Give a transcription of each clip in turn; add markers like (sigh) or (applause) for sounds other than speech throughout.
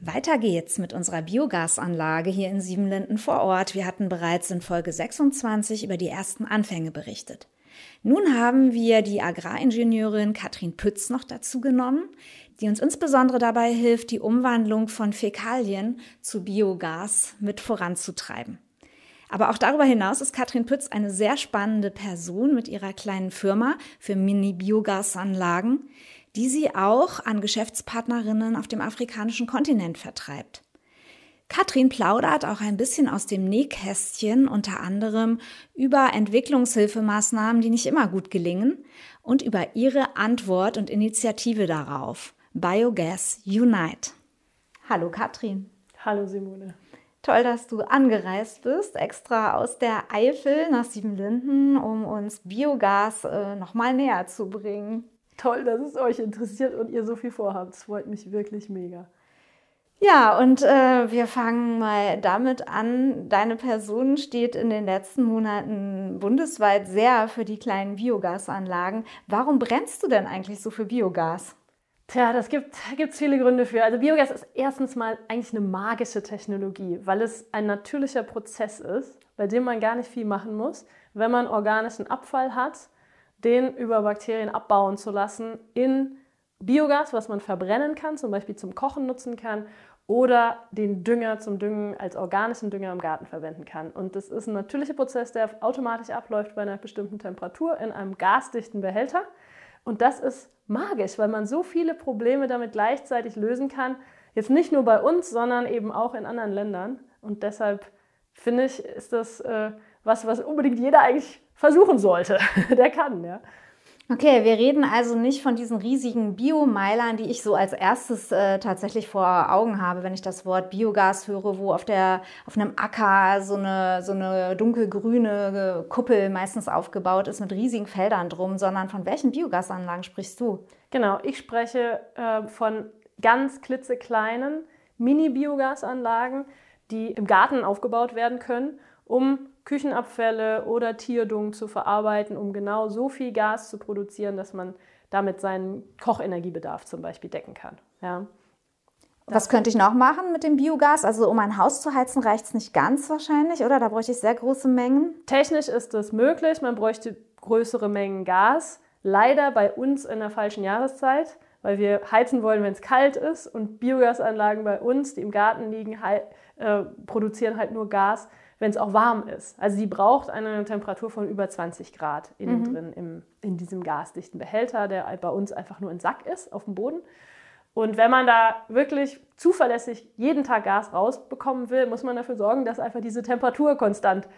Weiter geht's mit unserer Biogasanlage hier in Siebenlinden vor Ort. Wir hatten bereits in Folge 26 über die ersten Anfänge berichtet. Nun haben wir die Agraringenieurin Katrin Pütz noch dazu genommen, die uns insbesondere dabei hilft, die Umwandlung von Fäkalien zu Biogas mit voranzutreiben. Aber auch darüber hinaus ist Katrin Pütz eine sehr spannende Person mit ihrer kleinen Firma für Mini-Biogasanlagen, die sie auch an Geschäftspartnerinnen auf dem afrikanischen Kontinent vertreibt. Katrin plaudert auch ein bisschen aus dem Nähkästchen, unter anderem über Entwicklungshilfemaßnahmen, die nicht immer gut gelingen, und über ihre Antwort und Initiative darauf. Biogas Unite. Hallo Katrin. Hallo Simone. Toll, dass du angereist bist, extra aus der Eifel nach Siebenlinden, um uns Biogas äh, nochmal näher zu bringen. Toll, dass es euch interessiert und ihr so viel vorhabt. Das freut mich wirklich mega. Ja, und äh, wir fangen mal damit an. Deine Person steht in den letzten Monaten bundesweit sehr für die kleinen Biogasanlagen. Warum brennst du denn eigentlich so für Biogas? Tja, das gibt es viele Gründe für. Also Biogas ist erstens mal eigentlich eine magische Technologie, weil es ein natürlicher Prozess ist, bei dem man gar nicht viel machen muss. Wenn man organischen Abfall hat, den über Bakterien abbauen zu lassen in Biogas, was man verbrennen kann, zum Beispiel zum Kochen nutzen kann oder den Dünger zum Düngen als organischen Dünger im Garten verwenden kann. Und das ist ein natürlicher Prozess, der automatisch abläuft bei einer bestimmten Temperatur in einem gasdichten Behälter. Und das ist magisch, weil man so viele Probleme damit gleichzeitig lösen kann. Jetzt nicht nur bei uns, sondern eben auch in anderen Ländern. Und deshalb finde ich, ist das äh, was, was unbedingt jeder eigentlich versuchen sollte. (laughs) Der kann, ja. Okay, wir reden also nicht von diesen riesigen Biomeilern, die ich so als erstes äh, tatsächlich vor Augen habe, wenn ich das Wort Biogas höre, wo auf, der, auf einem Acker so eine, so eine dunkelgrüne Kuppel meistens aufgebaut ist mit riesigen Feldern drum, sondern von welchen Biogasanlagen sprichst du? Genau, ich spreche äh, von ganz klitzekleinen Mini-Biogasanlagen, die im Garten aufgebaut werden können, um Küchenabfälle oder Tierdung zu verarbeiten, um genau so viel Gas zu produzieren, dass man damit seinen Kochenergiebedarf zum Beispiel decken kann. Ja. Was könnte ich noch machen mit dem Biogas? Also um ein Haus zu heizen, reicht es nicht ganz wahrscheinlich, oder? Da bräuchte ich sehr große Mengen. Technisch ist das möglich. Man bräuchte größere Mengen Gas. Leider bei uns in der falschen Jahreszeit, weil wir heizen wollen, wenn es kalt ist. Und Biogasanlagen bei uns, die im Garten liegen, halt, äh, produzieren halt nur Gas, wenn es auch warm ist. Also sie braucht eine Temperatur von über 20 Grad innen mhm. drin im, in diesem gasdichten Behälter, der bei uns einfach nur ein Sack ist auf dem Boden. Und wenn man da wirklich zuverlässig jeden Tag Gas rausbekommen will, muss man dafür sorgen, dass einfach diese Temperatur konstant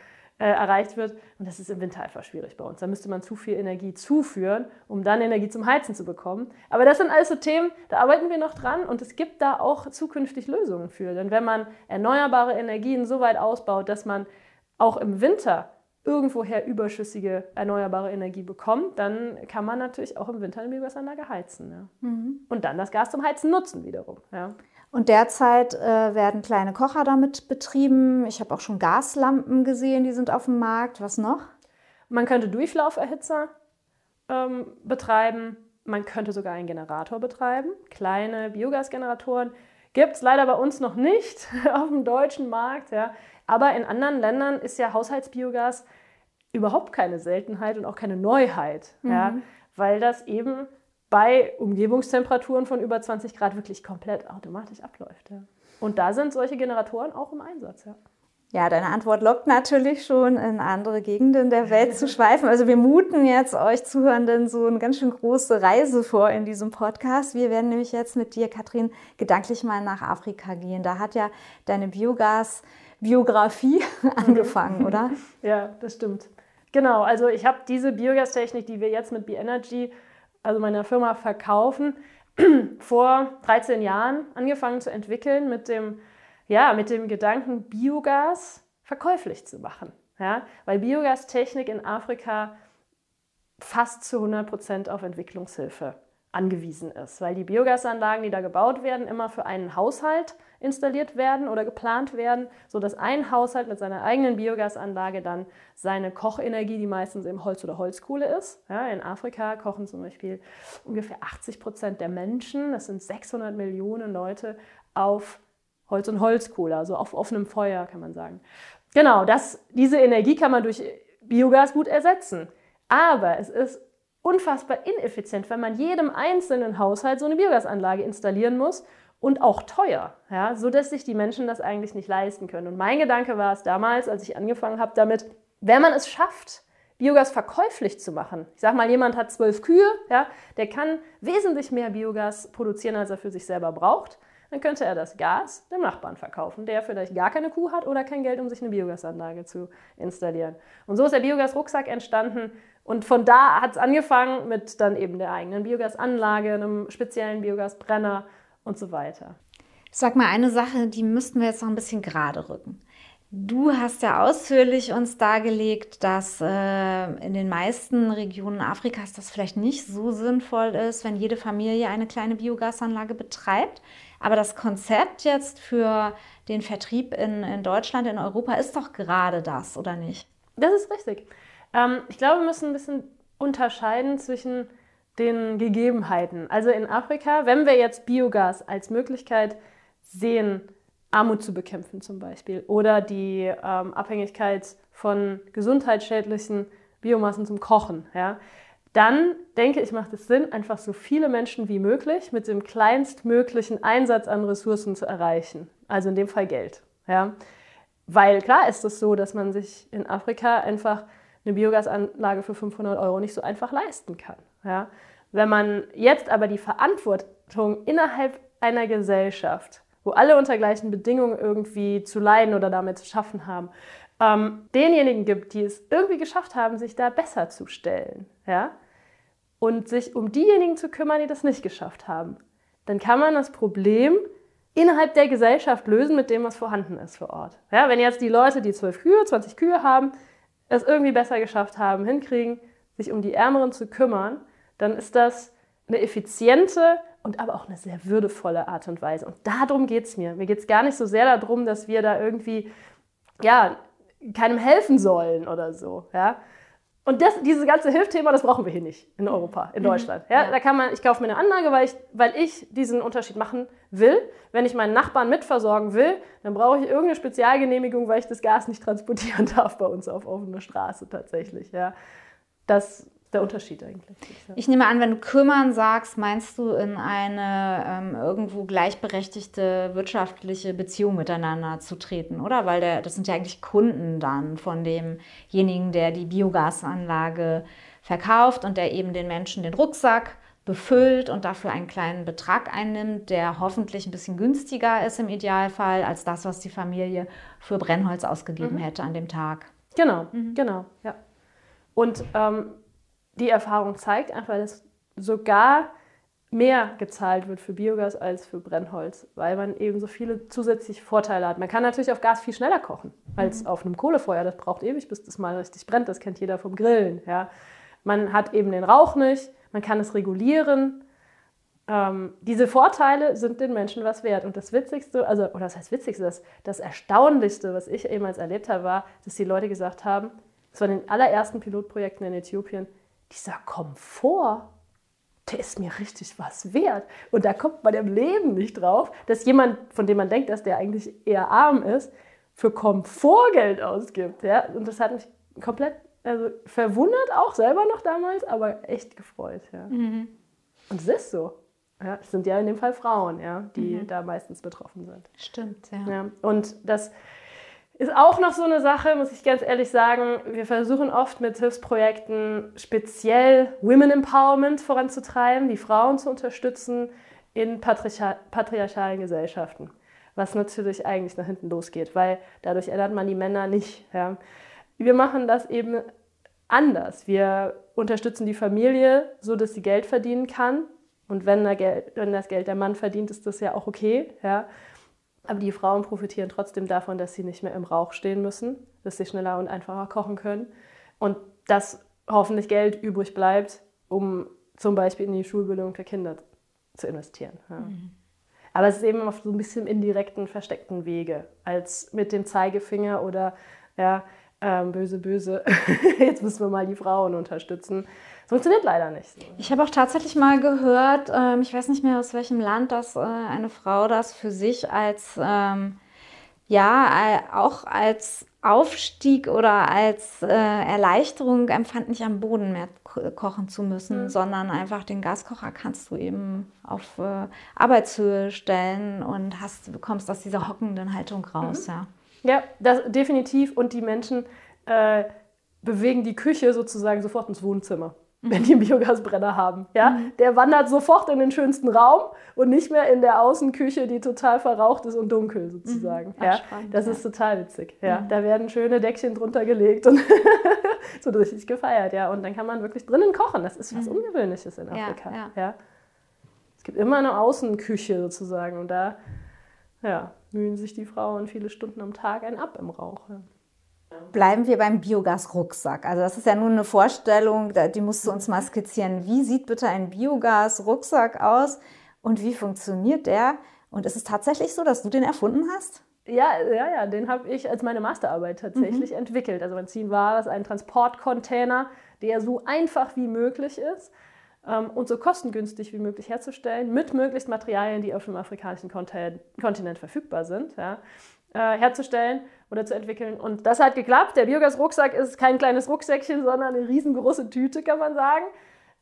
äh, erreicht wird. Und das ist im Winter einfach schwierig bei uns. Da müsste man zu viel Energie zuführen, um dann Energie zum Heizen zu bekommen. Aber das sind alles so Themen, da arbeiten wir noch dran und es gibt da auch zukünftig Lösungen für. Denn wenn man erneuerbare Energien so weit ausbaut, dass man auch im Winter irgendwoher überschüssige erneuerbare Energie bekommt, dann kann man natürlich auch im Winter eine Biogasanlage heizen. Ja. Mhm. Und dann das Gas zum Heizen nutzen wiederum. Ja. Und derzeit äh, werden kleine Kocher damit betrieben. Ich habe auch schon Gaslampen gesehen, die sind auf dem Markt. Was noch? Man könnte Durchlauferhitzer ähm, betreiben. Man könnte sogar einen Generator betreiben. Kleine Biogasgeneratoren gibt es leider bei uns noch nicht (laughs) auf dem deutschen Markt. Ja. Aber in anderen Ländern ist ja Haushaltsbiogas überhaupt keine Seltenheit und auch keine Neuheit. Mhm. Ja, weil das eben bei Umgebungstemperaturen von über 20 Grad wirklich komplett automatisch abläuft. Ja. Und da sind solche Generatoren auch im Einsatz. Ja. Ja, deine Antwort lockt natürlich schon in andere Gegenden der Welt zu schweifen. Also wir muten jetzt euch Zuhörenden so eine ganz schön große Reise vor in diesem Podcast. Wir werden nämlich jetzt mit dir, Katrin, gedanklich mal nach Afrika gehen. Da hat ja deine Biogas-Biografie (laughs) angefangen, oder? Ja, das stimmt. Genau, also ich habe diese Biogastechnik, die wir jetzt mit B-Energy also meiner Firma verkaufen, (clears throat) vor 13 Jahren angefangen zu entwickeln mit dem ja, mit dem Gedanken, Biogas verkäuflich zu machen. Ja? Weil Biogastechnik in Afrika fast zu 100 Prozent auf Entwicklungshilfe angewiesen ist, weil die Biogasanlagen, die da gebaut werden, immer für einen Haushalt installiert werden oder geplant werden, sodass ein Haushalt mit seiner eigenen Biogasanlage dann seine Kochenergie, die meistens eben Holz oder Holzkohle ist. Ja, in Afrika kochen zum Beispiel ungefähr 80 Prozent der Menschen, das sind 600 Millionen Leute, auf Holz und Holzkohle, also auf offenem Feuer kann man sagen. Genau, das, diese Energie kann man durch Biogas gut ersetzen. Aber es ist unfassbar ineffizient, wenn man jedem einzelnen Haushalt so eine Biogasanlage installieren muss und auch teuer, ja, sodass sich die Menschen das eigentlich nicht leisten können. Und mein Gedanke war es damals, als ich angefangen habe damit, wenn man es schafft, Biogas verkäuflich zu machen. Ich sage mal, jemand hat zwölf Kühe, ja, der kann wesentlich mehr Biogas produzieren, als er für sich selber braucht dann könnte er das Gas dem Nachbarn verkaufen, der vielleicht gar keine Kuh hat oder kein Geld, um sich eine Biogasanlage zu installieren. Und so ist der Biogas-Rucksack entstanden. Und von da hat es angefangen mit dann eben der eigenen Biogasanlage, einem speziellen Biogasbrenner und so weiter. Sag mal eine Sache, die müssten wir jetzt noch ein bisschen gerade rücken. Du hast ja ausführlich uns dargelegt, dass äh, in den meisten Regionen Afrikas das vielleicht nicht so sinnvoll ist, wenn jede Familie eine kleine Biogasanlage betreibt. Aber das Konzept jetzt für den Vertrieb in, in Deutschland, in Europa ist doch gerade das, oder nicht? Das ist richtig. Ähm, ich glaube, wir müssen ein bisschen unterscheiden zwischen den Gegebenheiten. Also in Afrika, wenn wir jetzt Biogas als Möglichkeit sehen, Armut zu bekämpfen zum Beispiel oder die ähm, Abhängigkeit von gesundheitsschädlichen Biomassen zum Kochen, ja, dann denke ich, macht es Sinn, einfach so viele Menschen wie möglich mit dem kleinstmöglichen Einsatz an Ressourcen zu erreichen. Also in dem Fall Geld. Ja? Weil klar ist es so, dass man sich in Afrika einfach eine Biogasanlage für 500 Euro nicht so einfach leisten kann. Ja? Wenn man jetzt aber die Verantwortung innerhalb einer Gesellschaft, wo alle unter gleichen Bedingungen irgendwie zu leiden oder damit zu schaffen haben, ähm, denjenigen gibt, die es irgendwie geschafft haben, sich da besser zu stellen, ja, und sich um diejenigen zu kümmern, die das nicht geschafft haben, dann kann man das Problem innerhalb der Gesellschaft lösen mit dem, was vorhanden ist vor Ort. Ja, wenn jetzt die Leute, die zwölf Kühe, 20 Kühe haben, es irgendwie besser geschafft haben, hinkriegen, sich um die Ärmeren zu kümmern, dann ist das eine effiziente und aber auch eine sehr würdevolle Art und Weise. Und darum geht es mir. Mir geht es gar nicht so sehr darum, dass wir da irgendwie ja, keinem helfen sollen oder so. Ja? Und das, dieses ganze Hilfthema, das brauchen wir hier nicht in Europa, in mhm. Deutschland. Ja, ja. Da kann man, ich kaufe mir eine Anlage, weil ich, weil ich diesen Unterschied machen will. Wenn ich meinen Nachbarn mitversorgen will, dann brauche ich irgendeine Spezialgenehmigung, weil ich das Gas nicht transportieren (laughs) darf bei uns auf offener Straße tatsächlich. Ja. Das der Unterschied eigentlich. Ich nehme an, wenn du kümmern sagst, meinst du in eine ähm, irgendwo gleichberechtigte wirtschaftliche Beziehung miteinander zu treten, oder? Weil der, das sind ja eigentlich Kunden dann von demjenigen, der die Biogasanlage verkauft und der eben den Menschen den Rucksack befüllt und dafür einen kleinen Betrag einnimmt, der hoffentlich ein bisschen günstiger ist im Idealfall als das, was die Familie für Brennholz ausgegeben mhm. hätte an dem Tag. Genau, mhm. genau, ja. Und ähm, die Erfahrung zeigt einfach, dass sogar mehr gezahlt wird für Biogas als für Brennholz, weil man eben so viele zusätzliche Vorteile hat. Man kann natürlich auf Gas viel schneller kochen als mhm. auf einem Kohlefeuer. Das braucht ewig, bis das mal richtig brennt. Das kennt jeder vom Grillen. Ja. Man hat eben den Rauch nicht, man kann es regulieren. Ähm, diese Vorteile sind den Menschen was wert. Und das Witzigste, also, oder das heißt Witzigste, das, das Erstaunlichste, was ich jemals erlebt habe, war, dass die Leute gesagt haben, das war in den allerersten Pilotprojekten in Äthiopien, dieser Komfort, der ist mir richtig was wert. Und da kommt man im Leben nicht drauf, dass jemand, von dem man denkt, dass der eigentlich eher arm ist, für Komfort Geld ausgibt. Ja? Und das hat mich komplett also verwundert, auch selber noch damals, aber echt gefreut. Ja. Mhm. Und es ist so. Ja, es sind ja in dem Fall Frauen, ja, die mhm. da meistens betroffen sind. Stimmt, ja. ja. Und das ist auch noch so eine Sache, muss ich ganz ehrlich sagen. Wir versuchen oft mit Hilfsprojekten speziell Women Empowerment voranzutreiben, die Frauen zu unterstützen in patriarchalen Gesellschaften. Was natürlich eigentlich nach hinten losgeht, weil dadurch ändert man die Männer nicht. Ja. Wir machen das eben anders. Wir unterstützen die Familie, so dass sie Geld verdienen kann. Und wenn, wenn das Geld der Mann verdient, ist das ja auch okay. Ja. Aber die Frauen profitieren trotzdem davon, dass sie nicht mehr im Rauch stehen müssen, dass sie schneller und einfacher kochen können und dass hoffentlich Geld übrig bleibt, um zum Beispiel in die Schulbildung der Kinder zu investieren. Ja. Mhm. Aber es ist eben auf so ein bisschen indirekten, versteckten Wege, als mit dem Zeigefinger oder ja, ähm, böse, böse, (laughs) jetzt müssen wir mal die Frauen unterstützen. Funktioniert leider nicht. Ich habe auch tatsächlich mal gehört, ähm, ich weiß nicht mehr aus welchem Land, dass äh, eine Frau das für sich als, ähm, ja, äh, auch als Aufstieg oder als äh, Erleichterung empfand, nicht am Boden mehr kochen zu müssen, mhm. sondern einfach den Gaskocher kannst du eben auf äh, Arbeitshöhe stellen und hast, bekommst aus dieser hockenden Haltung raus. Mhm. Ja, ja das, definitiv. Und die Menschen äh, bewegen die Küche sozusagen sofort ins Wohnzimmer wenn die einen Biogasbrenner haben. Ja? Mhm. Der wandert sofort in den schönsten Raum und nicht mehr in der Außenküche, die total verraucht ist und dunkel sozusagen. Mhm. Ja? Spannend, das ja. ist total witzig. Ja? Mhm. Da werden schöne Deckchen drunter gelegt und (laughs) so richtig gefeiert. Ja? Und dann kann man wirklich drinnen kochen. Das ist was mhm. Ungewöhnliches in Afrika. Ja, ja. Es gibt immer eine Außenküche sozusagen und da ja, mühen sich die Frauen viele Stunden am Tag ein ab im Rauch. Bleiben wir beim Biogas-Rucksack. Also das ist ja nun eine Vorstellung, die musst du uns mal skizzieren. Wie sieht bitte ein Biogas-Rucksack aus und wie funktioniert der? Und ist es tatsächlich so, dass du den erfunden hast? Ja, ja, ja, den habe ich als meine Masterarbeit tatsächlich mhm. entwickelt. Also mein Ziel war es, ein Transportcontainer, der so einfach wie möglich ist ähm, und so kostengünstig wie möglich herzustellen, mit möglichst Materialien, die auf dem afrikanischen Kontinent verfügbar sind, ja, äh, herzustellen oder zu entwickeln. Und das hat geklappt. Der Biogas-Rucksack ist kein kleines Rucksäckchen, sondern eine riesengroße Tüte, kann man sagen.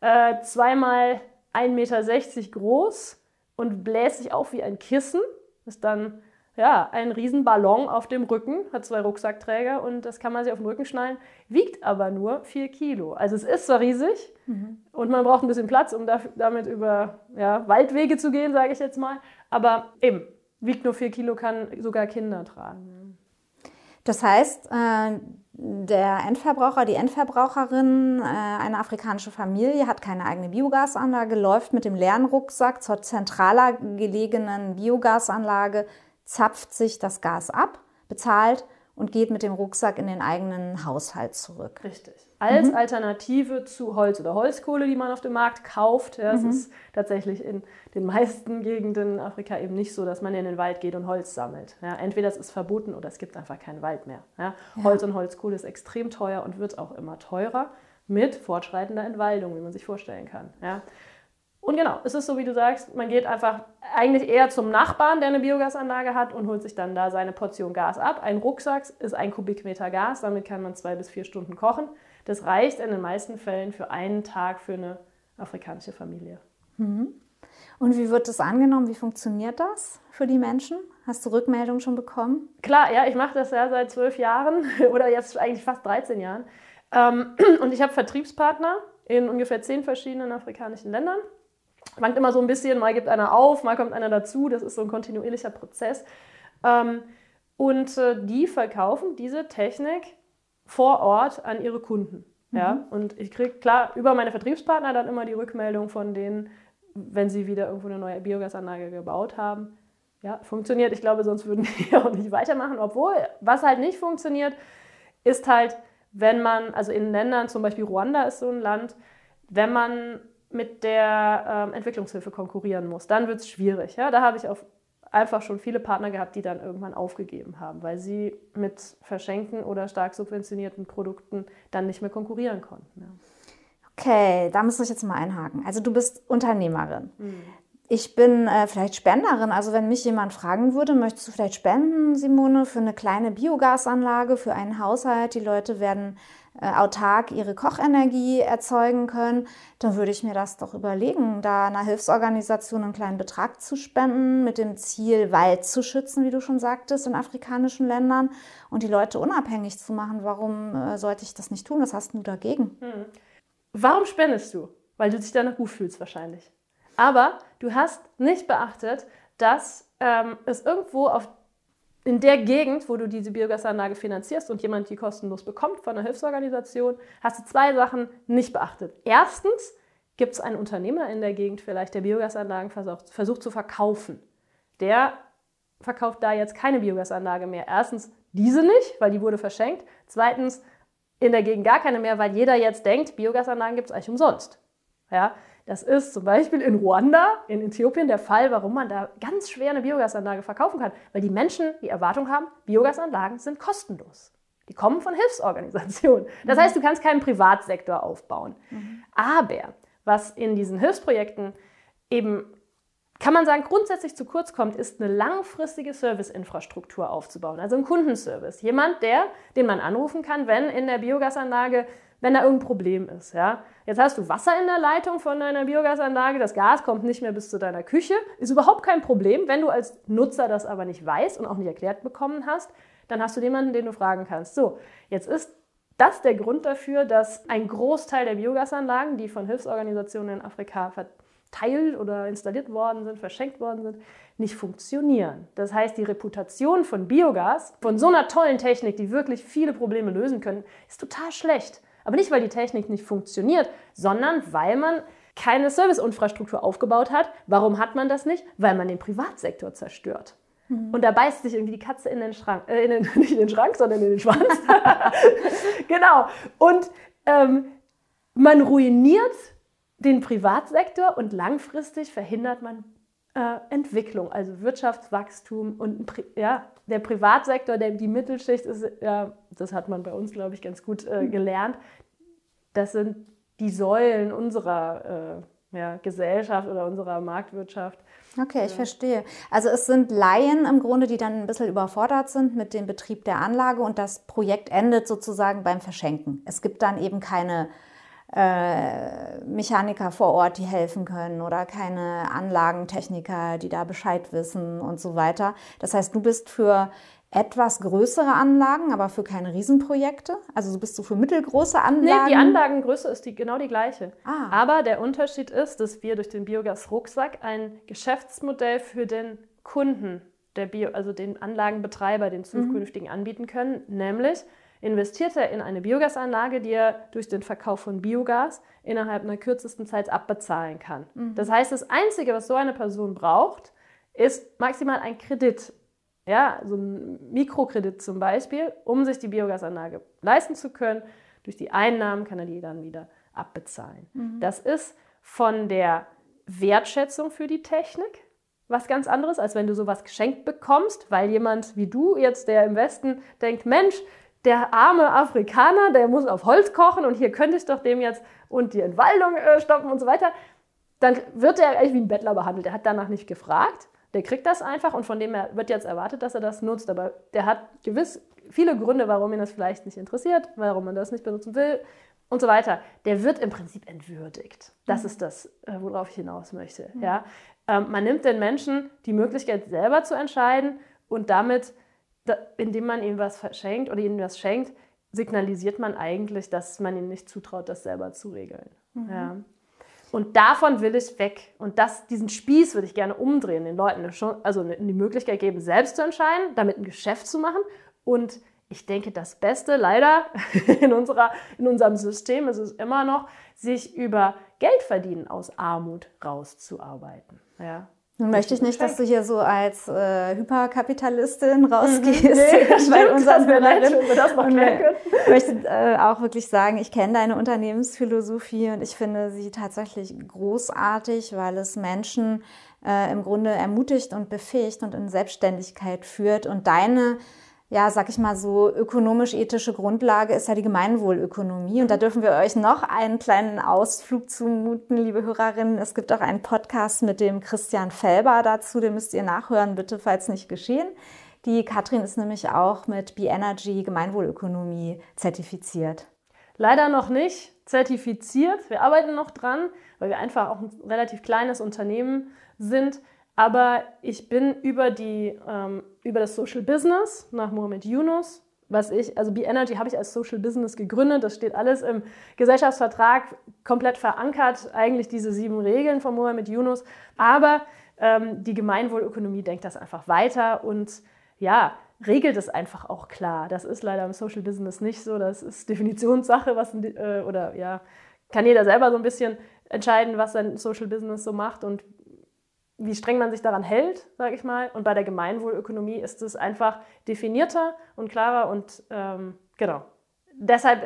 Äh, zweimal 1,60 Meter groß und bläst sich auf wie ein Kissen. Ist dann ja, ein Riesenballon auf dem Rücken, hat zwei Rucksackträger und das kann man sich auf den Rücken schnallen, wiegt aber nur 4 Kilo. Also es ist zwar riesig mhm. und man braucht ein bisschen Platz, um damit über ja, Waldwege zu gehen, sage ich jetzt mal, aber eben, wiegt nur 4 Kilo, kann sogar Kinder tragen. Das heißt, äh, der Endverbraucher, die Endverbraucherin, äh, eine afrikanische Familie hat keine eigene Biogasanlage, läuft mit dem leeren Rucksack zur zentraler gelegenen Biogasanlage, zapft sich das Gas ab, bezahlt und geht mit dem Rucksack in den eigenen Haushalt zurück. Richtig als mhm. Alternative zu Holz oder Holzkohle, die man auf dem Markt kauft. Ja, es mhm. ist tatsächlich in den meisten Gegenden in Afrika eben nicht so, dass man in den Wald geht und Holz sammelt. Ja, entweder es ist verboten oder es gibt einfach keinen Wald mehr. Ja. Holz und Holzkohle ist extrem teuer und wird auch immer teurer mit fortschreitender Entwaldung, wie man sich vorstellen kann. Ja. Und genau, es ist so, wie du sagst, man geht einfach eigentlich eher zum Nachbarn, der eine Biogasanlage hat und holt sich dann da seine Portion Gas ab. Ein Rucksack ist ein Kubikmeter Gas, damit kann man zwei bis vier Stunden kochen. Das reicht in den meisten Fällen für einen Tag für eine afrikanische Familie. Mhm. Und wie wird das angenommen? Wie funktioniert das für die Menschen? Hast du Rückmeldungen schon bekommen? Klar, ja, ich mache das ja seit zwölf Jahren (laughs) oder jetzt eigentlich fast 13 Jahren. Ähm, (clears throat) und ich habe Vertriebspartner in ungefähr zehn verschiedenen afrikanischen Ländern. Wankt immer so ein bisschen, mal gibt einer auf, mal kommt einer dazu. Das ist so ein kontinuierlicher Prozess. Ähm, und äh, die verkaufen diese Technik vor Ort an ihre Kunden. Mhm. Ja? Und ich kriege klar über meine Vertriebspartner dann immer die Rückmeldung von denen, wenn sie wieder irgendwo eine neue Biogasanlage gebaut haben. Ja, funktioniert. Ich glaube, sonst würden (laughs) die auch nicht weitermachen. Obwohl, was halt nicht funktioniert, ist halt, wenn man, also in Ländern, zum Beispiel Ruanda ist so ein Land, wenn man mit der ähm, Entwicklungshilfe konkurrieren muss, dann wird es schwierig. Ja? Da habe ich auf einfach schon viele Partner gehabt, die dann irgendwann aufgegeben haben, weil sie mit verschenkten oder stark subventionierten Produkten dann nicht mehr konkurrieren konnten. Ja. Okay, da muss ich jetzt mal einhaken. Also du bist Unternehmerin. Mhm. Ich bin äh, vielleicht Spenderin. Also wenn mich jemand fragen würde, möchtest du vielleicht spenden, Simone, für eine kleine Biogasanlage, für einen Haushalt? Die Leute werden autark ihre Kochenergie erzeugen können, dann würde ich mir das doch überlegen, da einer Hilfsorganisation einen kleinen Betrag zu spenden, mit dem Ziel, Wald zu schützen, wie du schon sagtest, in afrikanischen Ländern und die Leute unabhängig zu machen. Warum äh, sollte ich das nicht tun? Was hast du dagegen? Hm. Warum spendest du? Weil du dich danach gut fühlst wahrscheinlich. Aber du hast nicht beachtet, dass ähm, es irgendwo auf in der Gegend, wo du diese Biogasanlage finanzierst und jemand die kostenlos bekommt von einer Hilfsorganisation, hast du zwei Sachen nicht beachtet. Erstens gibt es einen Unternehmer in der Gegend vielleicht, der Biogasanlagen versucht, versucht zu verkaufen. Der verkauft da jetzt keine Biogasanlage mehr. Erstens diese nicht, weil die wurde verschenkt. Zweitens in der Gegend gar keine mehr, weil jeder jetzt denkt, Biogasanlagen gibt es eigentlich umsonst. Ja, das ist zum Beispiel in Ruanda, in Äthiopien der Fall, warum man da ganz schwer eine Biogasanlage verkaufen kann. Weil die Menschen die Erwartung haben, Biogasanlagen sind kostenlos. Die kommen von Hilfsorganisationen. Das mhm. heißt, du kannst keinen Privatsektor aufbauen. Mhm. Aber was in diesen Hilfsprojekten eben, kann man sagen, grundsätzlich zu kurz kommt, ist eine langfristige Serviceinfrastruktur aufzubauen. Also ein Kundenservice. Jemand, der, den man anrufen kann, wenn in der Biogasanlage wenn da irgendein Problem ist. Ja? Jetzt hast du Wasser in der Leitung von deiner Biogasanlage, das Gas kommt nicht mehr bis zu deiner Küche, ist überhaupt kein Problem. Wenn du als Nutzer das aber nicht weißt und auch nicht erklärt bekommen hast, dann hast du jemanden, den du fragen kannst. So, jetzt ist das der Grund dafür, dass ein Großteil der Biogasanlagen, die von Hilfsorganisationen in Afrika verteilt oder installiert worden sind, verschenkt worden sind, nicht funktionieren. Das heißt, die Reputation von Biogas, von so einer tollen Technik, die wirklich viele Probleme lösen können, ist total schlecht. Aber nicht, weil die Technik nicht funktioniert, sondern weil man keine Serviceinfrastruktur aufgebaut hat. Warum hat man das nicht? Weil man den Privatsektor zerstört. Mhm. Und da beißt sich irgendwie die Katze in den Schrank, äh, in den, (laughs) nicht in den Schrank, sondern in den Schwanz. (laughs) genau. Und ähm, man ruiniert den Privatsektor und langfristig verhindert man äh, Entwicklung, also Wirtschaftswachstum und ja, der Privatsektor, der, die Mittelschicht ist, ja, das hat man bei uns, glaube ich, ganz gut äh, gelernt. Das sind die Säulen unserer äh, ja, Gesellschaft oder unserer Marktwirtschaft. Okay, ich verstehe. Also es sind Laien im Grunde, die dann ein bisschen überfordert sind mit dem Betrieb der Anlage und das Projekt endet sozusagen beim Verschenken. Es gibt dann eben keine äh, Mechaniker vor Ort, die helfen können oder keine Anlagentechniker, die da Bescheid wissen und so weiter. Das heißt, du bist für etwas größere Anlagen, aber für keine Riesenprojekte? Also bist du für mittelgroße Anlagen? Nee, die Anlagengröße ist die, genau die gleiche. Ah. Aber der Unterschied ist, dass wir durch den Biogas-Rucksack ein Geschäftsmodell für den Kunden, der Bio, also den Anlagenbetreiber, den mhm. zukünftigen mhm. anbieten können, nämlich investiert er in eine Biogasanlage, die er durch den Verkauf von Biogas innerhalb einer kürzesten Zeit abbezahlen kann. Mhm. Das heißt, das Einzige, was so eine Person braucht, ist maximal ein Kredit. Ja, so ein Mikrokredit zum Beispiel, um sich die Biogasanlage leisten zu können. Durch die Einnahmen kann er die dann wieder abbezahlen. Mhm. Das ist von der Wertschätzung für die Technik was ganz anderes, als wenn du sowas geschenkt bekommst, weil jemand wie du jetzt, der im Westen denkt, Mensch, der arme Afrikaner, der muss auf Holz kochen und hier könnte ich doch dem jetzt und die Entwaldung äh, stoppen und so weiter, dann wird er eigentlich wie ein Bettler behandelt. Er hat danach nicht gefragt, der kriegt das einfach und von dem her wird jetzt erwartet, dass er das nutzt. Aber der hat gewiss viele Gründe, warum ihn das vielleicht nicht interessiert, warum man das nicht benutzen will und so weiter. Der wird im Prinzip entwürdigt. Das mhm. ist das, äh, worauf ich hinaus möchte. Mhm. Ja? Ähm, man nimmt den Menschen die Möglichkeit, selber zu entscheiden und damit indem man ihm was verschenkt oder ihnen was schenkt, signalisiert man eigentlich, dass man ihnen nicht zutraut, das selber zu regeln. Mhm. Ja. Und davon will ich weg. Und das, diesen Spieß würde ich gerne umdrehen, den Leuten schon, also die Möglichkeit geben, selbst zu entscheiden, damit ein Geschäft zu machen. Und ich denke, das Beste leider (laughs) in, unserer, in unserem System ist es immer noch, sich über Geld verdienen aus Armut rauszuarbeiten. Ja. Nun möchte ich nicht, dass du hier so als äh, Hyperkapitalistin rausgehst, mhm. nee, bei unseren Hörerinnen. Ich möchte äh, auch wirklich sagen, ich kenne deine Unternehmensphilosophie und ich finde sie tatsächlich großartig, weil es Menschen äh, im Grunde ermutigt und befähigt und in Selbstständigkeit führt. Und deine ja, sag ich mal so, ökonomisch-ethische Grundlage ist ja die Gemeinwohlökonomie. Und da dürfen wir euch noch einen kleinen Ausflug zumuten, liebe Hörerinnen. Es gibt auch einen Podcast mit dem Christian Felber dazu, den müsst ihr nachhören, bitte, falls nicht geschehen. Die Katrin ist nämlich auch mit B-Energy Gemeinwohlökonomie zertifiziert. Leider noch nicht zertifiziert. Wir arbeiten noch dran, weil wir einfach auch ein relativ kleines Unternehmen sind. Aber ich bin über, die, ähm, über das Social Business nach Mohamed Yunus, was ich, also B-Energy habe ich als Social Business gegründet, das steht alles im Gesellschaftsvertrag komplett verankert, eigentlich diese sieben Regeln von Mohamed Yunus. Aber ähm, die Gemeinwohlökonomie denkt das einfach weiter und ja, regelt es einfach auch klar. Das ist leider im Social Business nicht so, das ist Definitionssache, was, äh, oder ja, kann jeder selber so ein bisschen entscheiden, was sein Social Business so macht und wie streng man sich daran hält, sage ich mal. Und bei der Gemeinwohlökonomie ist es einfach definierter und klarer und ähm, genau. Deshalb,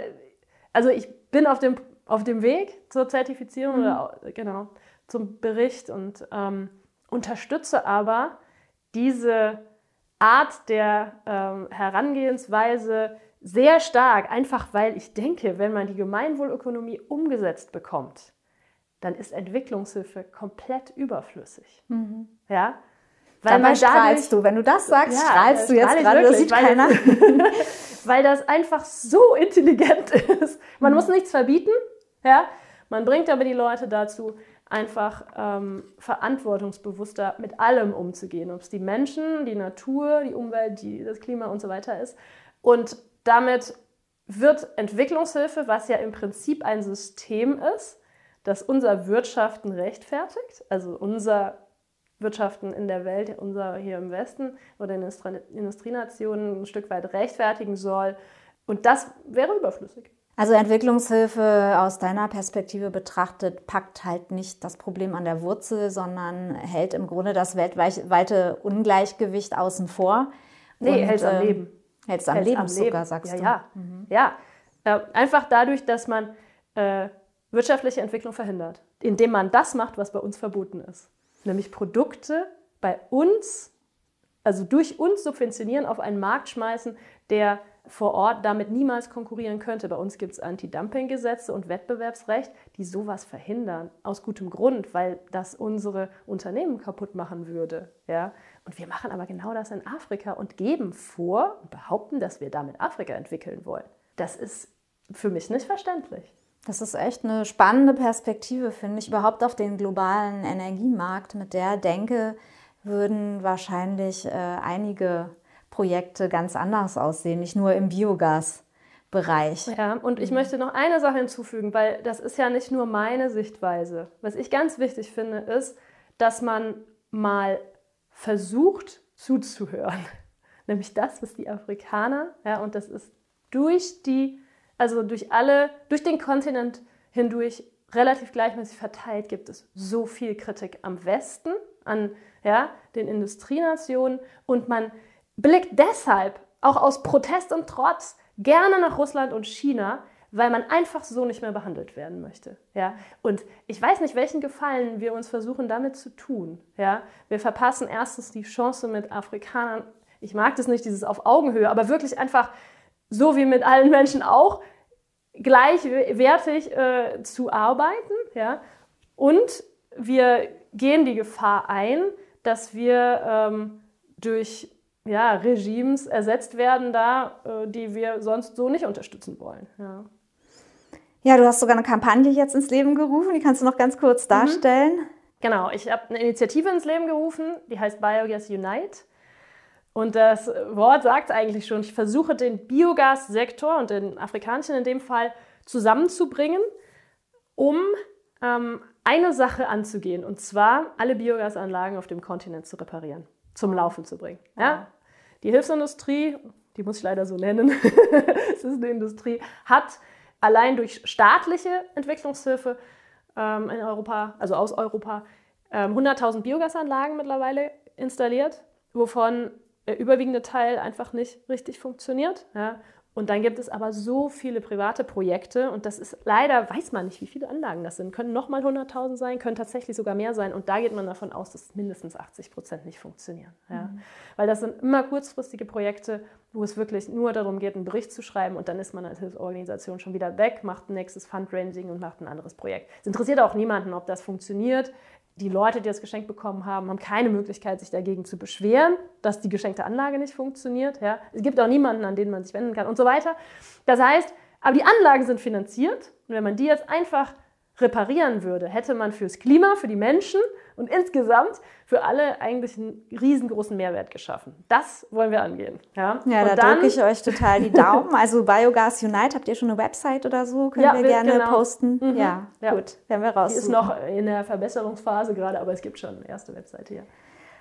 also ich bin auf dem, auf dem Weg zur Zertifizierung mhm. oder genau zum Bericht und ähm, unterstütze aber diese Art der ähm, Herangehensweise sehr stark, einfach weil ich denke, wenn man die Gemeinwohlökonomie umgesetzt bekommt, dann ist Entwicklungshilfe komplett überflüssig. Mhm. Ja? Weil Dabei strahlst du. Wenn du das sagst, ja, strahlst du jetzt gerade, das sieht keiner. (laughs) weil das einfach so intelligent (laughs) ist. Man mhm. muss nichts verbieten, ja? man bringt aber die Leute dazu, einfach ähm, verantwortungsbewusster mit allem umzugehen, ob es die Menschen, die Natur, die Umwelt, die, das Klima und so weiter ist. Und damit wird Entwicklungshilfe, was ja im Prinzip ein System ist, das unser Wirtschaften rechtfertigt, also unser Wirtschaften in der Welt, unser hier im Westen oder in Industrienationen ein Stück weit rechtfertigen soll. Und das wäre überflüssig. Also Entwicklungshilfe aus deiner Perspektive betrachtet packt halt nicht das Problem an der Wurzel, sondern hält im Grunde das weltweite Ungleichgewicht außen vor. Nee, hält es am ähm, Leben. Hält es am Leben sogar, sagst ja, du. Ja, mhm. ja. Äh, einfach dadurch, dass man äh, wirtschaftliche Entwicklung verhindert, indem man das macht, was bei uns verboten ist. Nämlich Produkte bei uns, also durch uns subventionieren, auf einen Markt schmeißen, der vor Ort damit niemals konkurrieren könnte. Bei uns gibt es Anti-Dumping-Gesetze und Wettbewerbsrecht, die sowas verhindern. Aus gutem Grund, weil das unsere Unternehmen kaputt machen würde. Ja? Und wir machen aber genau das in Afrika und geben vor und behaupten, dass wir damit Afrika entwickeln wollen. Das ist für mich nicht verständlich. Das ist echt eine spannende Perspektive, finde ich, überhaupt auf den globalen Energiemarkt. Mit der Denke würden wahrscheinlich äh, einige Projekte ganz anders aussehen, nicht nur im Biogasbereich. Ja, und ich möchte noch eine Sache hinzufügen, weil das ist ja nicht nur meine Sichtweise. Was ich ganz wichtig finde, ist, dass man mal versucht zuzuhören. (laughs) Nämlich das, was die Afrikaner, ja, und das ist durch die, also durch alle, durch den Kontinent hindurch relativ gleichmäßig verteilt, gibt es so viel Kritik am Westen, an ja, den Industrienationen und man blickt deshalb auch aus Protest und Trotz gerne nach Russland und China, weil man einfach so nicht mehr behandelt werden möchte. Ja? Und ich weiß nicht, welchen Gefallen wir uns versuchen damit zu tun. Ja? Wir verpassen erstens die Chance mit Afrikanern, ich mag das nicht, dieses auf Augenhöhe, aber wirklich einfach so wie mit allen Menschen auch, gleichwertig äh, zu arbeiten. Ja? Und wir gehen die Gefahr ein, dass wir ähm, durch ja, Regimes ersetzt werden da, äh, die wir sonst so nicht unterstützen wollen. Ja. ja, du hast sogar eine Kampagne jetzt ins Leben gerufen, die kannst du noch ganz kurz mhm. darstellen. Mhm. Genau, ich habe eine Initiative ins Leben gerufen, die heißt Biogas Unite. Und das Wort sagt eigentlich schon, ich versuche den Biogassektor und den afrikanischen in dem Fall zusammenzubringen, um ähm, eine Sache anzugehen, und zwar alle Biogasanlagen auf dem Kontinent zu reparieren zum Laufen zu bringen. Ja? Die Hilfsindustrie, die muss ich leider so nennen, (laughs) es ist eine Industrie, hat allein durch staatliche Entwicklungshilfe ähm, in Europa, also aus Europa, ähm, 100.000 Biogasanlagen mittlerweile installiert, wovon überwiegende Teil einfach nicht richtig funktioniert. Ja? Und dann gibt es aber so viele private Projekte und das ist leider, weiß man nicht, wie viele Anlagen das sind. Können nochmal 100.000 sein, können tatsächlich sogar mehr sein. Und da geht man davon aus, dass mindestens 80 Prozent nicht funktionieren. Ja. Mhm. Weil das sind immer kurzfristige Projekte, wo es wirklich nur darum geht, einen Bericht zu schreiben und dann ist man als Hilfsorganisation schon wieder weg, macht ein nächstes Fundraising und macht ein anderes Projekt. Es interessiert auch niemanden, ob das funktioniert die Leute, die das Geschenk bekommen haben, haben keine Möglichkeit, sich dagegen zu beschweren, dass die geschenkte Anlage nicht funktioniert. Ja. Es gibt auch niemanden, an den man sich wenden kann und so weiter. Das heißt, aber die Anlagen sind finanziert und wenn man die jetzt einfach reparieren würde, hätte man fürs Klima, für die Menschen und insgesamt für alle eigentlich einen riesengroßen Mehrwert geschaffen. Das wollen wir angehen. Ja, ja da drücke ich euch total die Daumen. Also Biogas Unite, habt ihr schon eine Website oder so? Können ja, wir, gerne genau. posten? Mhm. Ja, ja, gut, werden wir raus. Die ist noch in der Verbesserungsphase gerade, aber es gibt schon eine erste Webseite hier.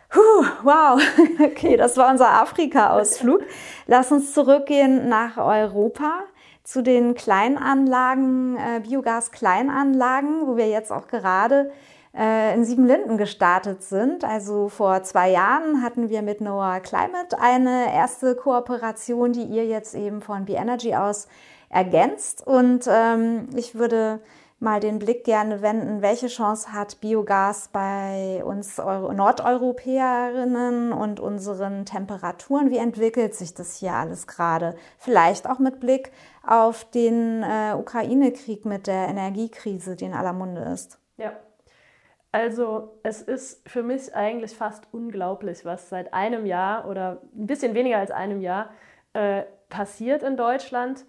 Puh, wow, (laughs) okay, das war unser Afrika-Ausflug. Lass uns zurückgehen nach Europa zu den Kleinanlagen, äh, Biogas-Kleinanlagen, wo wir jetzt auch gerade äh, in Siebenlinden gestartet sind. Also vor zwei Jahren hatten wir mit Noah Climate eine erste Kooperation, die ihr jetzt eben von B-Energy aus ergänzt. Und ähm, ich würde mal den Blick gerne wenden, welche Chance hat Biogas bei uns Euro Nordeuropäerinnen und unseren Temperaturen? Wie entwickelt sich das hier alles gerade? Vielleicht auch mit Blick auf den äh, Ukraine-Krieg mit der Energiekrise, die in aller Munde ist. Ja. Also es ist für mich eigentlich fast unglaublich, was seit einem Jahr oder ein bisschen weniger als einem Jahr äh, passiert in Deutschland.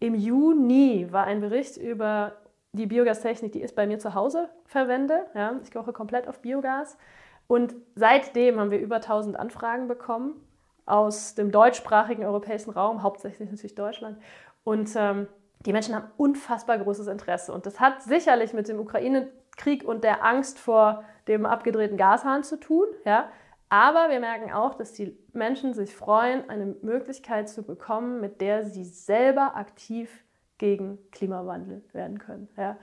Im Juni war ein Bericht über die Biogastechnik, die ich bei mir zu Hause verwende. Ja, ich koche komplett auf Biogas. Und seitdem haben wir über 1000 Anfragen bekommen aus dem deutschsprachigen europäischen Raum, hauptsächlich natürlich Deutschland. Und ähm, die Menschen haben unfassbar großes Interesse. Und das hat sicherlich mit dem Ukraine-Krieg und der Angst vor dem abgedrehten Gashahn zu tun. Ja? Aber wir merken auch, dass die Menschen sich freuen, eine Möglichkeit zu bekommen, mit der sie selber aktiv gegen Klimawandel werden können. Ja?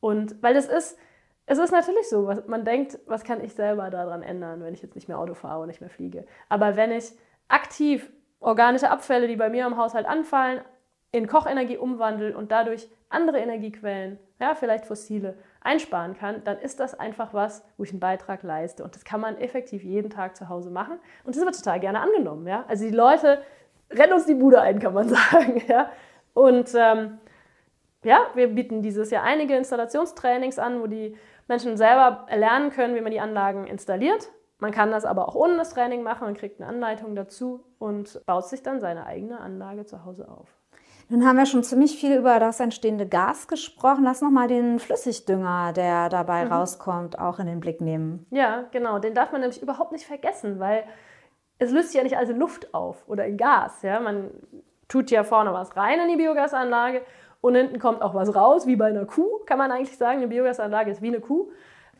Und weil es ist, es ist natürlich so, man denkt, was kann ich selber daran ändern, wenn ich jetzt nicht mehr Auto fahre und nicht mehr fliege. Aber wenn ich aktiv organische Abfälle, die bei mir im Haushalt anfallen, in Kochenergie umwandle und dadurch andere Energiequellen, ja, vielleicht fossile, einsparen kann, dann ist das einfach was, wo ich einen Beitrag leiste. Und das kann man effektiv jeden Tag zu Hause machen. Und das wird total gerne angenommen. Ja? Also die Leute rennen uns die Bude ein, kann man (laughs) sagen. Ja? Und ähm, ja, wir bieten dieses Jahr einige Installationstrainings an, wo die Menschen selber lernen können, wie man die Anlagen installiert. Man kann das aber auch ohne das Training machen und kriegt eine Anleitung dazu und baut sich dann seine eigene Anlage zu Hause auf. Nun haben wir schon ziemlich viel über das entstehende Gas gesprochen. Lass noch mal den Flüssigdünger, der dabei mhm. rauskommt, auch in den Blick nehmen. Ja, genau. Den darf man nämlich überhaupt nicht vergessen, weil es löst sich ja nicht alles in Luft auf oder in Gas. Ja? Man tut ja vorne was rein in die Biogasanlage und hinten kommt auch was raus, wie bei einer Kuh, kann man eigentlich sagen. Eine Biogasanlage ist wie eine Kuh.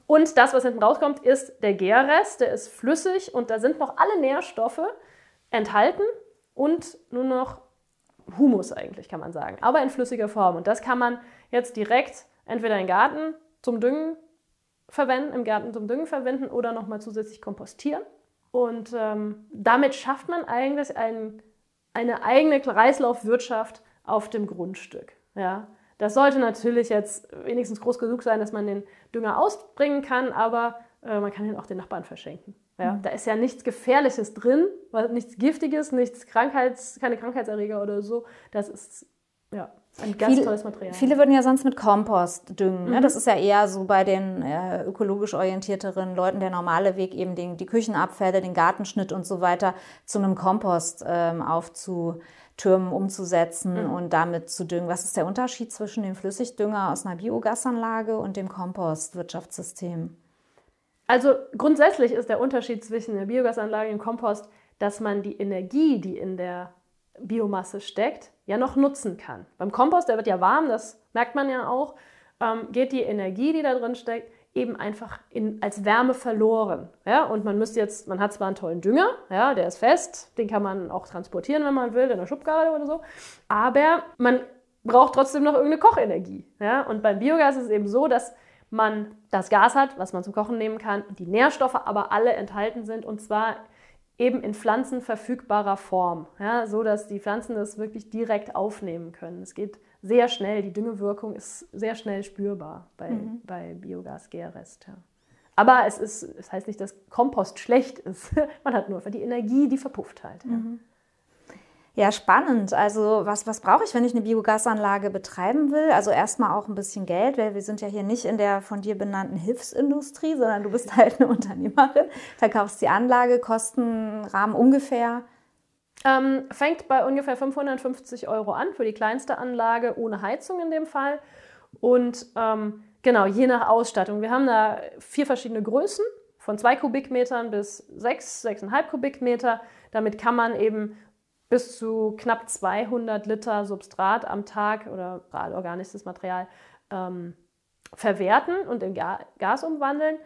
Und das, was hinten rauskommt, ist der Gärrest, der ist flüssig und da sind noch alle Nährstoffe enthalten und nur noch Humus eigentlich, kann man sagen, aber in flüssiger Form. Und das kann man jetzt direkt entweder im Garten zum Düngen verwenden, im Garten zum Düngen verwenden oder nochmal zusätzlich kompostieren. Und ähm, damit schafft man eigentlich ein, eine eigene Kreislaufwirtschaft auf dem Grundstück. Ja. Das sollte natürlich jetzt wenigstens groß genug sein, dass man den Dünger ausbringen kann, aber äh, man kann ihn auch den Nachbarn verschenken. Ja, mhm. Da ist ja nichts Gefährliches drin, nichts Giftiges, nichts Krankheits-, keine Krankheitserreger oder so. Das ist ja ein ganz viele, tolles Material. Viele würden ja sonst mit Kompost düngen. Ne? Mhm. Das ist ja eher so bei den äh, ökologisch orientierteren Leuten der normale Weg, eben den, die Küchenabfälle, den Gartenschnitt und so weiter zu einem Kompost ähm, aufzutürmen, umzusetzen mhm. und damit zu düngen. Was ist der Unterschied zwischen dem Flüssigdünger aus einer Biogasanlage und dem Kompostwirtschaftssystem? Also grundsätzlich ist der Unterschied zwischen der Biogasanlage und Kompost, dass man die Energie, die in der Biomasse steckt, ja noch nutzen kann. Beim Kompost, der wird ja warm, das merkt man ja auch, ähm, geht die Energie, die da drin steckt, eben einfach in, als Wärme verloren. Ja? Und man müsste jetzt, man hat zwar einen tollen Dünger, ja, der ist fest, den kann man auch transportieren, wenn man will, in der Schubkarre oder so, aber man braucht trotzdem noch irgendeine Kochenergie. Ja? Und beim Biogas ist es eben so, dass man das Gas hat, was man zum Kochen nehmen kann, die Nährstoffe aber alle enthalten sind und zwar eben in pflanzenverfügbarer Form, ja, so dass die Pflanzen das wirklich direkt aufnehmen können. Es geht sehr schnell, die Düngewirkung ist sehr schnell spürbar bei, mhm. bei Biogas-Gärrest. Ja. Aber es, ist, es heißt nicht, dass Kompost schlecht ist. (laughs) Man hat nur für die Energie, die verpufft halt. Ja. Mhm. Ja, spannend. Also was, was brauche ich, wenn ich eine Biogasanlage betreiben will? Also erstmal auch ein bisschen Geld, weil wir sind ja hier nicht in der von dir benannten Hilfsindustrie, sondern du bist (laughs) halt eine Unternehmerin, verkaufst die Anlage, Kostenrahmen ungefähr. Ähm, fängt bei ungefähr 550 Euro an für die kleinste Anlage, ohne Heizung in dem Fall. Und ähm, genau, je nach Ausstattung. Wir haben da vier verschiedene Größen, von zwei Kubikmetern bis sechs, sechseinhalb Kubikmeter. Damit kann man eben bis zu knapp 200 Liter Substrat am Tag oder organisches Material ähm, verwerten und in Ga Gas umwandeln.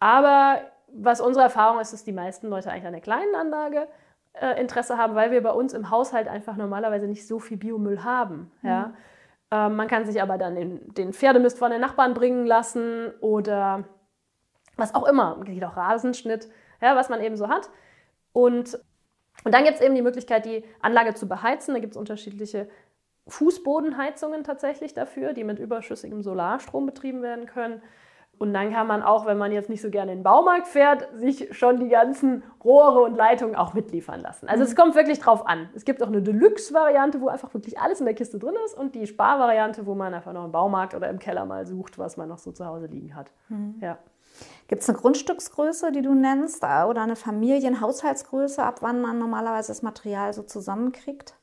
Aber was unsere Erfahrung ist, ist, die meisten Leute eigentlich an der kleinen Anlage äh, Interesse haben, weil wir bei uns im Haushalt einfach normalerweise nicht so viel Biomüll haben. Mhm. Ja? Ähm, man kann sich aber dann den, den Pferdemist von den Nachbarn bringen lassen oder was auch immer. Geht auch Rasenschnitt, ja, was man eben so hat. Und, und dann gibt es eben die Möglichkeit, die Anlage zu beheizen. Da gibt es unterschiedliche Fußbodenheizungen tatsächlich dafür, die mit überschüssigem Solarstrom betrieben werden können. Und dann kann man auch, wenn man jetzt nicht so gerne in den Baumarkt fährt, sich schon die ganzen Rohre und Leitungen auch mitliefern lassen. Also mhm. es kommt wirklich drauf an. Es gibt auch eine Deluxe-Variante, wo einfach wirklich alles in der Kiste drin ist und die Sparvariante, wo man einfach noch im Baumarkt oder im Keller mal sucht, was man noch so zu Hause liegen hat. Mhm. Ja. Gibt es eine Grundstücksgröße, die du nennst, äh, oder eine Familienhaushaltsgröße, ab wann man normalerweise das Material so zusammenkriegt?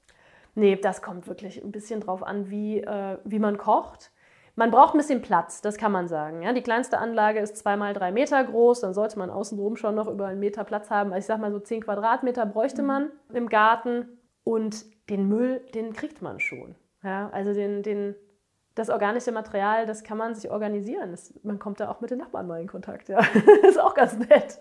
Nee, das kommt wirklich ein bisschen drauf an, wie, äh, wie man kocht. Man braucht ein bisschen Platz, das kann man sagen. Ja, die kleinste Anlage ist zweimal drei Meter groß, dann sollte man außenrum schon noch über einen Meter Platz haben. Also ich sag mal so zehn Quadratmeter bräuchte man mhm. im Garten und den Müll, den kriegt man schon. Ja, also den, den, das organische Material, das kann man sich organisieren. Das, man kommt da auch mit den Nachbarn mal in Kontakt. Ja, (laughs) ist auch ganz nett.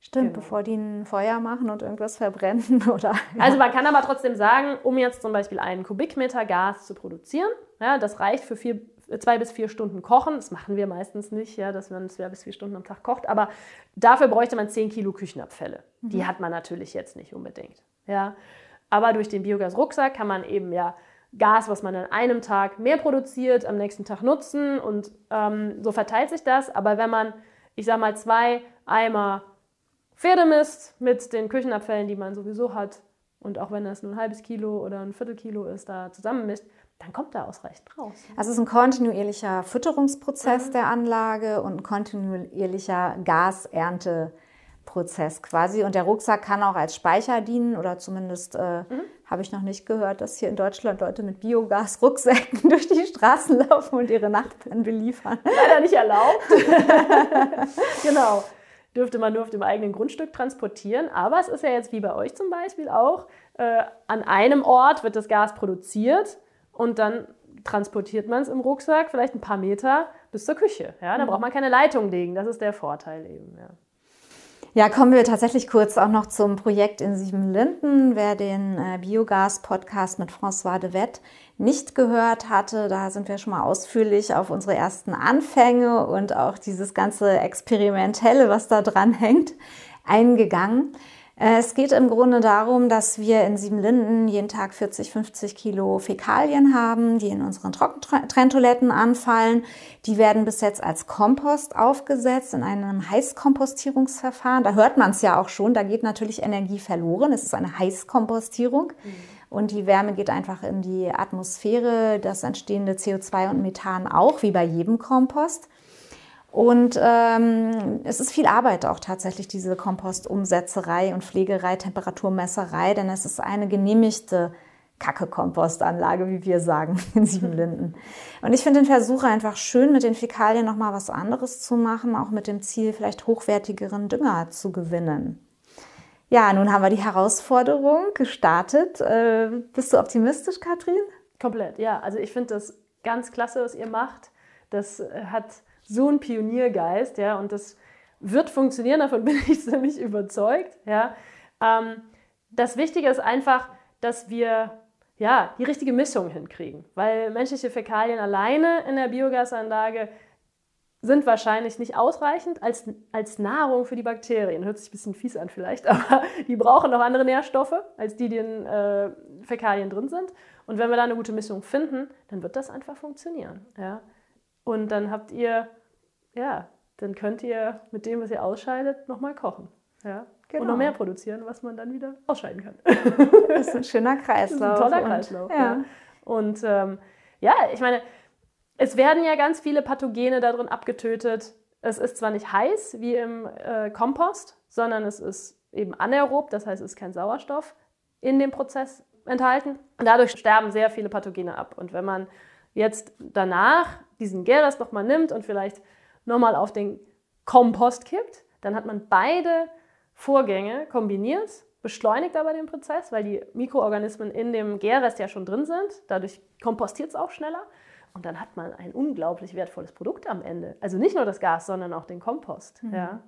Stimmt, genau. bevor die ein Feuer machen und irgendwas verbrennen (laughs) oder. Ja. Also man kann aber trotzdem sagen, um jetzt zum Beispiel einen Kubikmeter Gas zu produzieren, ja, das reicht für vier zwei bis vier Stunden kochen. Das machen wir meistens nicht, ja, dass man zwei bis vier Stunden am Tag kocht. Aber dafür bräuchte man zehn Kilo Küchenabfälle. Mhm. Die hat man natürlich jetzt nicht unbedingt. Ja. Aber durch den Biogas-Rucksack kann man eben ja Gas, was man an einem Tag mehr produziert, am nächsten Tag nutzen und ähm, so verteilt sich das. Aber wenn man, ich sag mal, zwei Eimer Pferdemist mit den Küchenabfällen, die man sowieso hat, und auch wenn das nur ein halbes Kilo oder ein Viertelkilo ist, da zusammenmischt, dann kommt da ausreichend raus. Also es ist ein kontinuierlicher Fütterungsprozess mhm. der Anlage und ein kontinuierlicher Gasernteprozess quasi. Und der Rucksack kann auch als Speicher dienen oder zumindest äh, mhm. habe ich noch nicht gehört, dass hier in Deutschland Leute mit Biogas-Rucksäcken (laughs) durch die Straßen laufen und ihre Nachbarn beliefern. Leider nicht erlaubt. (laughs) genau. Dürfte man nur auf dem eigenen Grundstück transportieren. Aber es ist ja jetzt wie bei euch zum Beispiel auch, äh, an einem Ort wird das Gas produziert und dann transportiert man es im Rucksack vielleicht ein paar Meter bis zur Küche. Ja, da mhm. braucht man keine Leitung legen. Das ist der Vorteil eben. Ja. Ja, kommen wir tatsächlich kurz auch noch zum Projekt in Siebenlinden. Wer den äh, Biogas-Podcast mit François de Wett nicht gehört hatte, da sind wir schon mal ausführlich auf unsere ersten Anfänge und auch dieses ganze Experimentelle, was da dran hängt, eingegangen. Äh, es geht im Grunde darum, dass wir in Siebenlinden jeden Tag 40, 50 Kilo Fäkalien haben, die in unseren Trockentrenntoiletten anfallen. Die werden bis jetzt als Kompost aufgesetzt in einem Heißkompostierungsverfahren. Da hört man es ja auch schon, da geht natürlich Energie verloren. Es ist eine Heißkompostierung. Mhm. Und die Wärme geht einfach in die Atmosphäre, das entstehende CO2 und Methan auch, wie bei jedem Kompost. Und ähm, es ist viel Arbeit auch tatsächlich, diese Kompostumsetzerei und Pflegerei, Temperaturmesserei, denn es ist eine genehmigte Kacke-Kompostanlage, wie wir sagen, (laughs) in Siebenlinden. Und ich finde den Versuch einfach schön, mit den Fäkalien nochmal was anderes zu machen, auch mit dem Ziel, vielleicht hochwertigeren Dünger zu gewinnen. Ja, nun haben wir die Herausforderung gestartet. Äh, bist du optimistisch, Katrin? Komplett, ja. Also ich finde das ganz klasse, was ihr macht. Das hat so ein Pioniergeist, ja, und das wird funktionieren, davon (laughs) bin ich ziemlich überzeugt, ja. Ähm, das Wichtige ist einfach, dass wir ja, die richtige Mischung hinkriegen, weil menschliche Fäkalien alleine in der Biogasanlage sind wahrscheinlich nicht ausreichend als, als Nahrung für die Bakterien. Hört sich ein bisschen fies an vielleicht, (laughs) aber die brauchen noch andere Nährstoffe, als die, die in äh, Fäkalien drin sind. Und wenn wir da eine gute Mischung finden, dann wird das einfach funktionieren. Ja? Und dann habt ihr ja, dann könnt ihr mit dem, was ihr ausscheidet, nochmal kochen. Ja? Genau. Und noch mehr produzieren, was man dann wieder ausscheiden kann. (laughs) Das ist ein schöner Kreislauf. Das ist ein toller Kreislauf. Und, ja. ja. Und ähm, ja, ich meine, es werden ja ganz viele Pathogene darin abgetötet. Es ist zwar nicht heiß wie im äh, Kompost, sondern es ist eben anaerob, das heißt, es ist kein Sauerstoff in dem Prozess enthalten. Und dadurch sterben sehr viele Pathogene ab. Und wenn man jetzt danach diesen Gäres nochmal nimmt und vielleicht nochmal auf den Kompost kippt, dann hat man beide Vorgänge kombiniert, beschleunigt aber den Prozess, weil die Mikroorganismen in dem Gärrest ja schon drin sind. Dadurch kompostiert es auch schneller. Und dann hat man ein unglaublich wertvolles Produkt am Ende. Also nicht nur das Gas, sondern auch den Kompost. Mhm. Ja.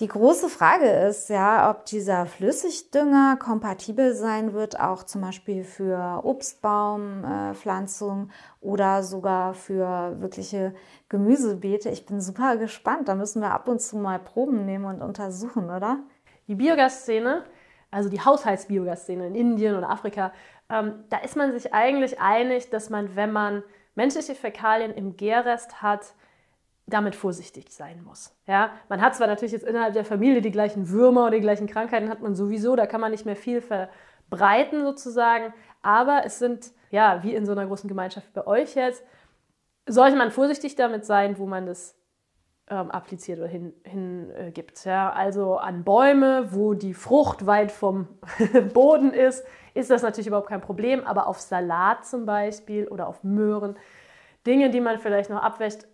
Die große Frage ist ja, ob dieser Flüssigdünger kompatibel sein wird, auch zum Beispiel für Obstbaumpflanzung oder sogar für wirkliche Gemüsebeete. Ich bin super gespannt. Da müssen wir ab und zu mal Proben nehmen und untersuchen, oder? Die Biogasszene, also die Haushaltsbiogasszene in Indien oder Afrika, ähm, da ist man sich eigentlich einig, dass man, wenn man menschliche Fäkalien im Gärrest hat, damit vorsichtig sein muss. Ja, man hat zwar natürlich jetzt innerhalb der Familie die gleichen Würmer oder die gleichen Krankheiten hat man sowieso, da kann man nicht mehr viel verbreiten sozusagen, aber es sind ja wie in so einer großen Gemeinschaft bei euch jetzt, sollte man vorsichtig damit sein, wo man das ähm, appliziert oder hingibt. Hin, äh, ja? Also an Bäume, wo die Frucht weit vom (laughs) Boden ist, ist das natürlich überhaupt kein Problem, aber auf Salat zum Beispiel oder auf Möhren, Dinge, die man vielleicht noch abwäscht,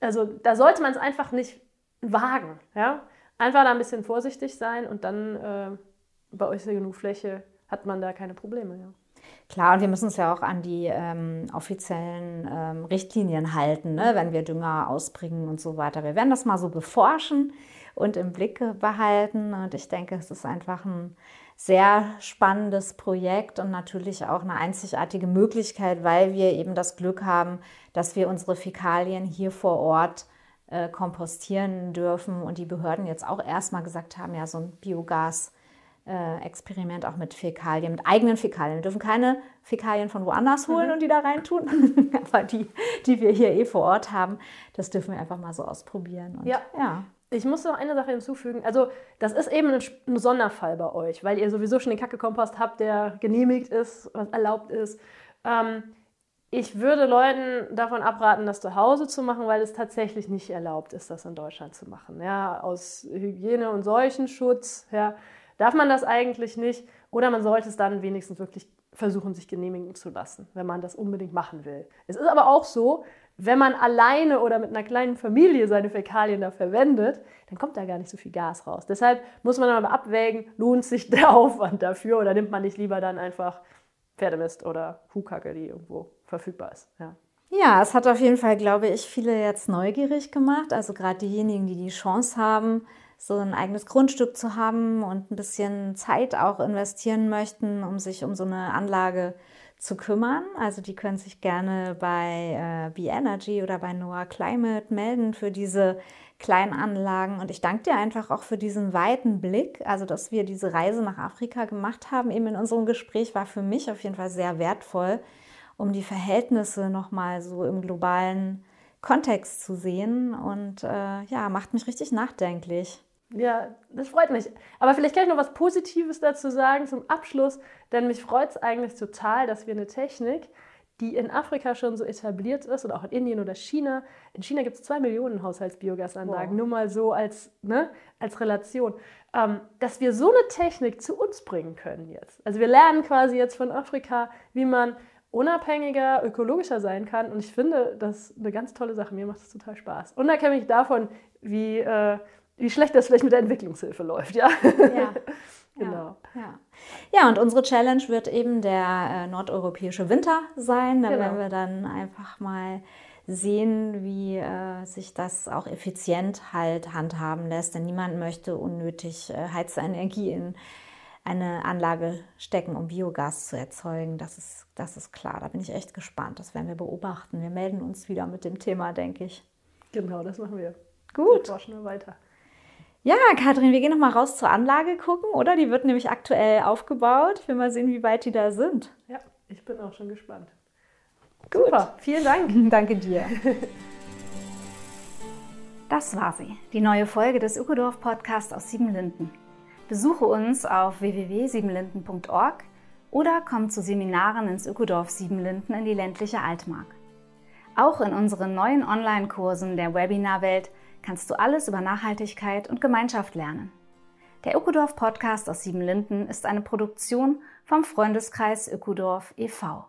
also da sollte man es einfach nicht wagen. Ja? Einfach da ein bisschen vorsichtig sein und dann äh, bei euch ist ja genug Fläche, hat man da keine Probleme. Ja. Klar, und wir müssen uns ja auch an die ähm, offiziellen ähm, Richtlinien halten, ne? wenn wir Dünger ausbringen und so weiter. Wir werden das mal so beforschen und im Blick behalten. Und ich denke, es ist einfach ein sehr spannendes Projekt und natürlich auch eine einzigartige Möglichkeit, weil wir eben das Glück haben, dass wir unsere Fäkalien hier vor Ort äh, kompostieren dürfen und die Behörden jetzt auch erstmal gesagt haben, ja, so ein Biogas. Äh, Experiment auch mit Fäkalien, mit eigenen Fäkalien. Wir dürfen keine Fäkalien von woanders holen mhm. und die da reintun, (laughs) aber die, die wir hier eh vor Ort haben, das dürfen wir einfach mal so ausprobieren. Und, ja. ja. Ich muss noch eine Sache hinzufügen. Also, das ist eben ein, ein Sonderfall bei euch, weil ihr sowieso schon den Kacke-Kompost habt, der genehmigt ist, was erlaubt ist. Ähm, ich würde Leuten davon abraten, das zu Hause zu machen, weil es tatsächlich nicht erlaubt ist, das in Deutschland zu machen. Ja, aus Hygiene- und Seuchenschutz ja, darf man das eigentlich nicht. Oder man sollte es dann wenigstens wirklich versuchen, sich genehmigen zu lassen, wenn man das unbedingt machen will. Es ist aber auch so, wenn man alleine oder mit einer kleinen Familie seine Fäkalien da verwendet, dann kommt da gar nicht so viel Gas raus. Deshalb muss man aber abwägen, lohnt sich der (laughs) Aufwand dafür oder nimmt man nicht lieber dann einfach Pferdemist oder Kuhkacke, die irgendwo verfügbar ist. Ja. Ja, es hat auf jeden Fall, glaube ich, viele jetzt neugierig gemacht. Also gerade diejenigen, die die Chance haben, so ein eigenes Grundstück zu haben und ein bisschen Zeit auch investieren möchten, um sich um so eine Anlage zu kümmern. Also die können sich gerne bei äh, B-Energy oder bei Noah Climate melden für diese Kleinanlagen. Und ich danke dir einfach auch für diesen weiten Blick. Also, dass wir diese Reise nach Afrika gemacht haben, eben in unserem Gespräch, war für mich auf jeden Fall sehr wertvoll, um die Verhältnisse nochmal so im globalen Kontext zu sehen. Und äh, ja, macht mich richtig nachdenklich. Ja, das freut mich. Aber vielleicht kann ich noch was Positives dazu sagen zum Abschluss, denn mich freut es eigentlich total, dass wir eine Technik, die in Afrika schon so etabliert ist oder auch in Indien oder China. In China gibt es zwei Millionen Haushaltsbiogasanlagen, wow. nur mal so als, ne, als Relation, ähm, dass wir so eine Technik zu uns bringen können jetzt. Also wir lernen quasi jetzt von Afrika, wie man unabhängiger, ökologischer sein kann. Und ich finde das eine ganz tolle Sache. Mir macht es total Spaß. Unabhängig davon, wie äh, wie schlecht das vielleicht mit der Entwicklungshilfe läuft, ja. (laughs) Ja. genau. Ja, ja. und unsere Challenge wird eben der äh, nordeuropäische Winter sein. Da genau. werden wir dann einfach mal sehen, wie äh, sich das auch effizient halt handhaben lässt. Denn niemand möchte unnötig äh, Heizenergie in eine Anlage stecken, um Biogas zu erzeugen. Das ist, das ist klar. Da bin ich echt gespannt. Das werden wir beobachten. Wir melden uns wieder mit dem Thema, denke ich. Genau, das machen wir. Gut. Wir forschen wir weiter. Ja, Kathrin, wir gehen noch mal raus zur Anlage gucken, oder? Die wird nämlich aktuell aufgebaut. Ich will mal sehen, wie weit die da sind. Ja, ich bin auch schon gespannt. Gut. Super, vielen Dank. (laughs) Danke dir. Das war sie, die neue Folge des Ökodorf Podcasts aus Siebenlinden. Besuche uns auf www.siebenlinden.org oder komm zu Seminaren ins Ökodorf Siebenlinden in die ländliche Altmark. Auch in unseren neuen Online-Kursen der Webinarwelt kannst du alles über Nachhaltigkeit und Gemeinschaft lernen. Der Ökodorf Podcast aus Siebenlinden ist eine Produktion vom Freundeskreis Ökodorf e.V.